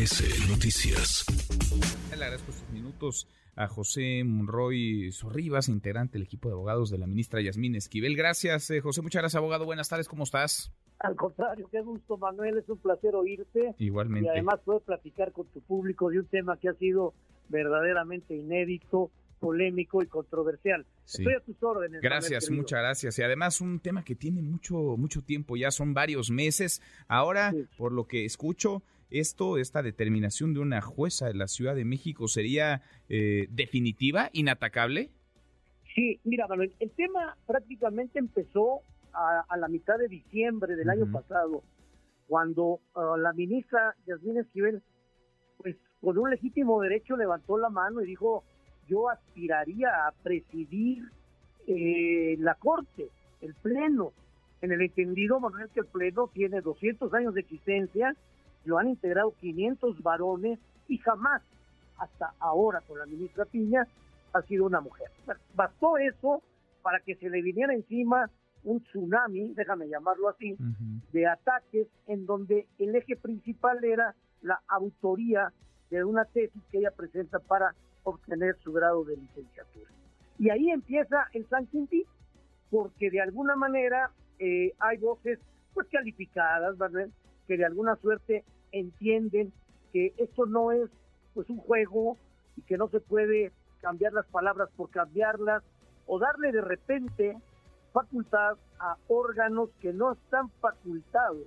MBS Noticias. Le agradezco estos minutos a José Monroy Sorribas, integrante del equipo de abogados de la ministra Yasmín Esquivel. Gracias, eh, José. Muchas gracias, abogado. Buenas tardes. ¿Cómo estás? Al contrario, qué gusto, Manuel. Es un placer oírte. Igualmente. Y además poder platicar con tu público de un tema que ha sido verdaderamente inédito, polémico y controversial. Estoy a tus órdenes. Gracias, muchas gracias. Y además un tema que tiene mucho, mucho tiempo, ya son varios meses. Ahora, por lo que escucho, esto, esta determinación de una jueza de la Ciudad de México sería eh, definitiva, inatacable. Sí, mira, Manuel, el tema prácticamente empezó a, la mitad de diciembre del año pasado, cuando uh, la ministra Yasmín Esquivel, pues con un legítimo derecho levantó la mano y dijo, yo aspiraría a presidir eh, la Corte, el Pleno, en el entendido, Manuel, que el Pleno tiene 200 años de existencia, lo han integrado 500 varones y jamás, hasta ahora con la ministra Piña, ha sido una mujer. Bastó eso para que se le viniera encima un tsunami, déjame llamarlo así, de ataques en donde el eje principal era la autoría de una tesis que ella presenta para obtener su grado de licenciatura. Y ahí empieza el San Quintín, porque de alguna manera eh, hay voces pues calificadas, ¿verdad? que de alguna suerte entienden que esto no es pues un juego y que no se puede cambiar las palabras por cambiarlas o darle de repente facultad a órganos que no están facultados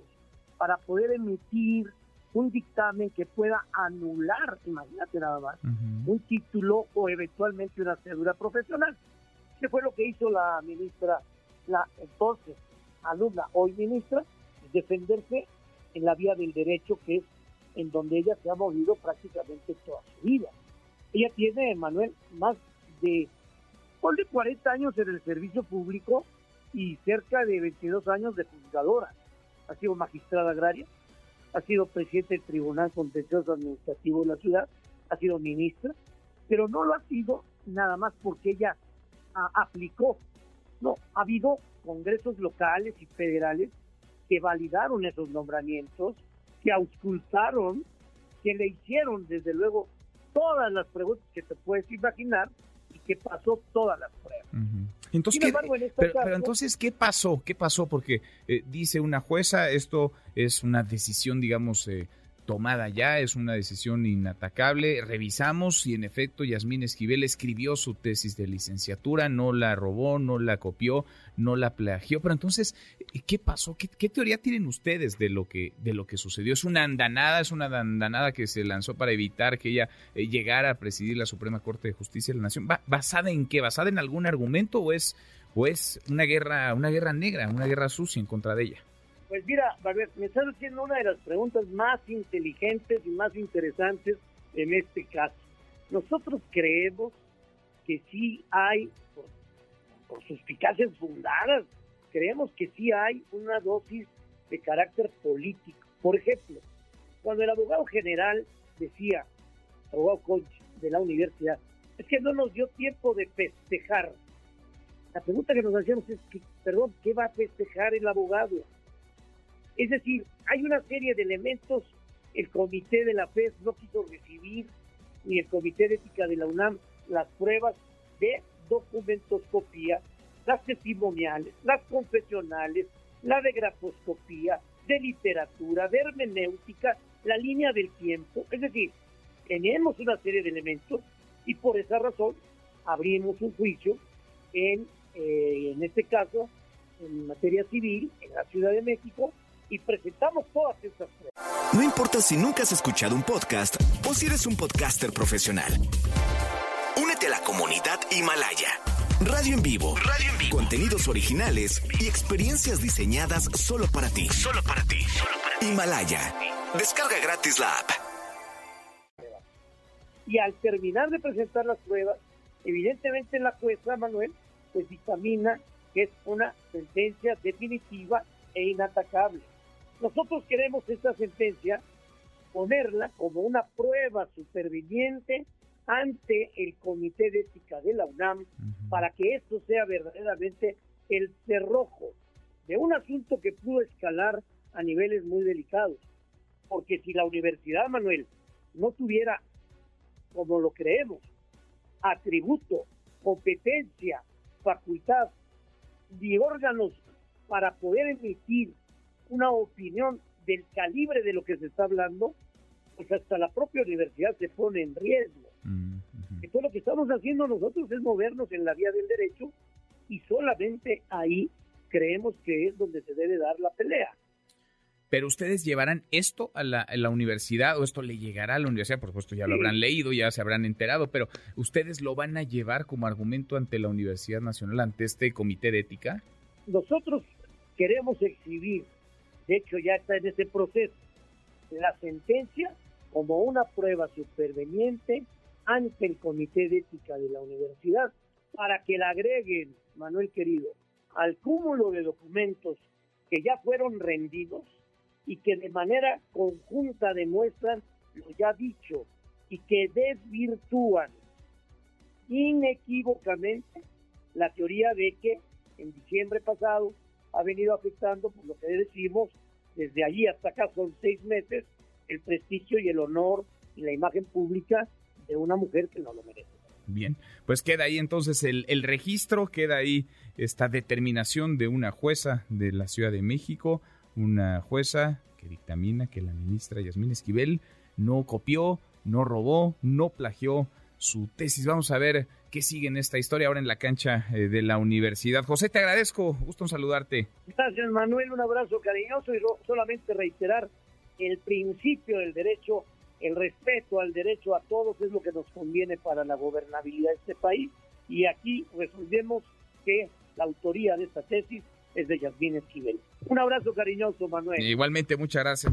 para poder emitir un dictamen que pueda anular, imagínate nada más, un título o eventualmente una cédula profesional. ¿Qué fue lo que hizo la ministra, la entonces alumna, hoy ministra? Defenderse en la vía del derecho, que es en donde ella se ha movido prácticamente toda su vida. Ella tiene, Manuel, más de, de 40 años en el servicio público y cerca de 22 años de juzgadora. Ha sido magistrada agraria, ha sido presidente del Tribunal Contencioso Administrativo de la ciudad, ha sido ministra, pero no lo ha sido nada más porque ella aplicó. No, ha habido congresos locales y federales que validaron esos nombramientos, que auscultaron, que le hicieron desde luego todas las preguntas que te puedes imaginar y que pasó todas las pruebas. Entonces, pero, entonces, ¿qué pasó? ¿Qué pasó? Porque eh, dice una jueza, esto es una decisión, digamos, eh, tomada ya, es una decisión inatacable. Revisamos y en efecto Yasmín Esquivel escribió su tesis de licenciatura, no la robó, no la copió, no la plagió. Pero entonces, ¿qué pasó? ¿Qué, teoría tienen ustedes de lo que de lo que sucedió? ¿Es una andanada? ¿Es una andanada que se lanzó para evitar que ella eh, llegara a presidir la Suprema Corte de Justicia de la Nación? ¿Basada en qué? ¿Basada en algún argumento o es, o es una guerra, una guerra negra, una guerra sucia en contra de ella? Pues mira, me estás haciendo una de las preguntas más inteligentes y más interesantes en este caso. Nosotros creemos que sí hay, por, por suspicacias fundadas, creemos que sí hay una dosis de carácter político. Por ejemplo, cuando el abogado general decía, abogado Conchi de la universidad, es que no nos dio tiempo de festejar. La pregunta que nos hacíamos es, que, perdón, ¿qué va a festejar el abogado? Es decir, hay una serie de elementos, el comité de la FES no quiso recibir, ni el comité de ética de la UNAM, las pruebas de documentoscopía, las testimoniales, las confesionales, la de grafoscopía, de literatura, de hermenéutica, la línea del tiempo. Es decir, tenemos una serie de elementos y por esa razón abrimos un juicio en, eh, en este caso, en materia civil, en la Ciudad de México, y presentamos todas estas pruebas. No importa si nunca has escuchado un podcast o si eres un podcaster profesional. Únete a la comunidad Himalaya. Radio en vivo. Radio en vivo. Contenidos originales y experiencias diseñadas solo para ti. Solo para ti. Himalaya. Descarga gratis la app. Y al terminar de presentar las pruebas, evidentemente la jueza Manuel pues dictamina que es una sentencia definitiva e inatacable. Nosotros queremos esta sentencia ponerla como una prueba superviviente ante el Comité de Ética de la UNAM para que esto sea verdaderamente el cerrojo de un asunto que pudo escalar a niveles muy delicados. Porque si la Universidad Manuel no tuviera, como lo creemos, atributo, competencia, facultad y órganos para poder emitir una opinión del calibre de lo que se está hablando, pues hasta la propia universidad se pone en riesgo. Mm, todo lo que estamos haciendo nosotros es movernos en la vía del derecho y solamente ahí creemos que es donde se debe dar la pelea. Pero ustedes llevarán esto a la, universidad o esto le llegará a la universidad, por supuesto ya lo habrán leído, ya se habrán enterado, pero ustedes lo van a llevar como argumento ante la Universidad Nacional, ante este comité de ética. Nosotros queremos exhibir, de hecho ya está en ese proceso, la sentencia como una prueba superveniente ante el comité de ética de la universidad para que la agreguen, Manuel querido, al cúmulo de documentos que ya fueron rendidos y que de manera conjunta demuestran lo ya dicho y que desvirtúan inequívocamente la teoría de que en diciembre pasado ha venido afectando, por lo que decimos, desde allí hasta acá son seis meses, el prestigio y el honor y la imagen pública de una mujer que no lo merece. Bien, pues queda ahí entonces el, registro, queda ahí esta determinación de una jueza de la Ciudad de México, una jueza que dictamina que la ministra Yasmín Esquivel no copió, no robó, no plagió su tesis. Vamos a ver qué sigue en esta historia ahora en la cancha eh, de la universidad. José, te agradezco, gusto en saludarte. Gracias, Manuel, un abrazo cariñoso y solamente reiterar el principio del derecho, el respeto al derecho a todos es lo que nos conviene para la gobernabilidad de este país y aquí resolvemos que la autoría de esta tesis es de Yasmín Esquivel. Un abrazo cariñoso, Manuel. Igualmente, muchas gracias.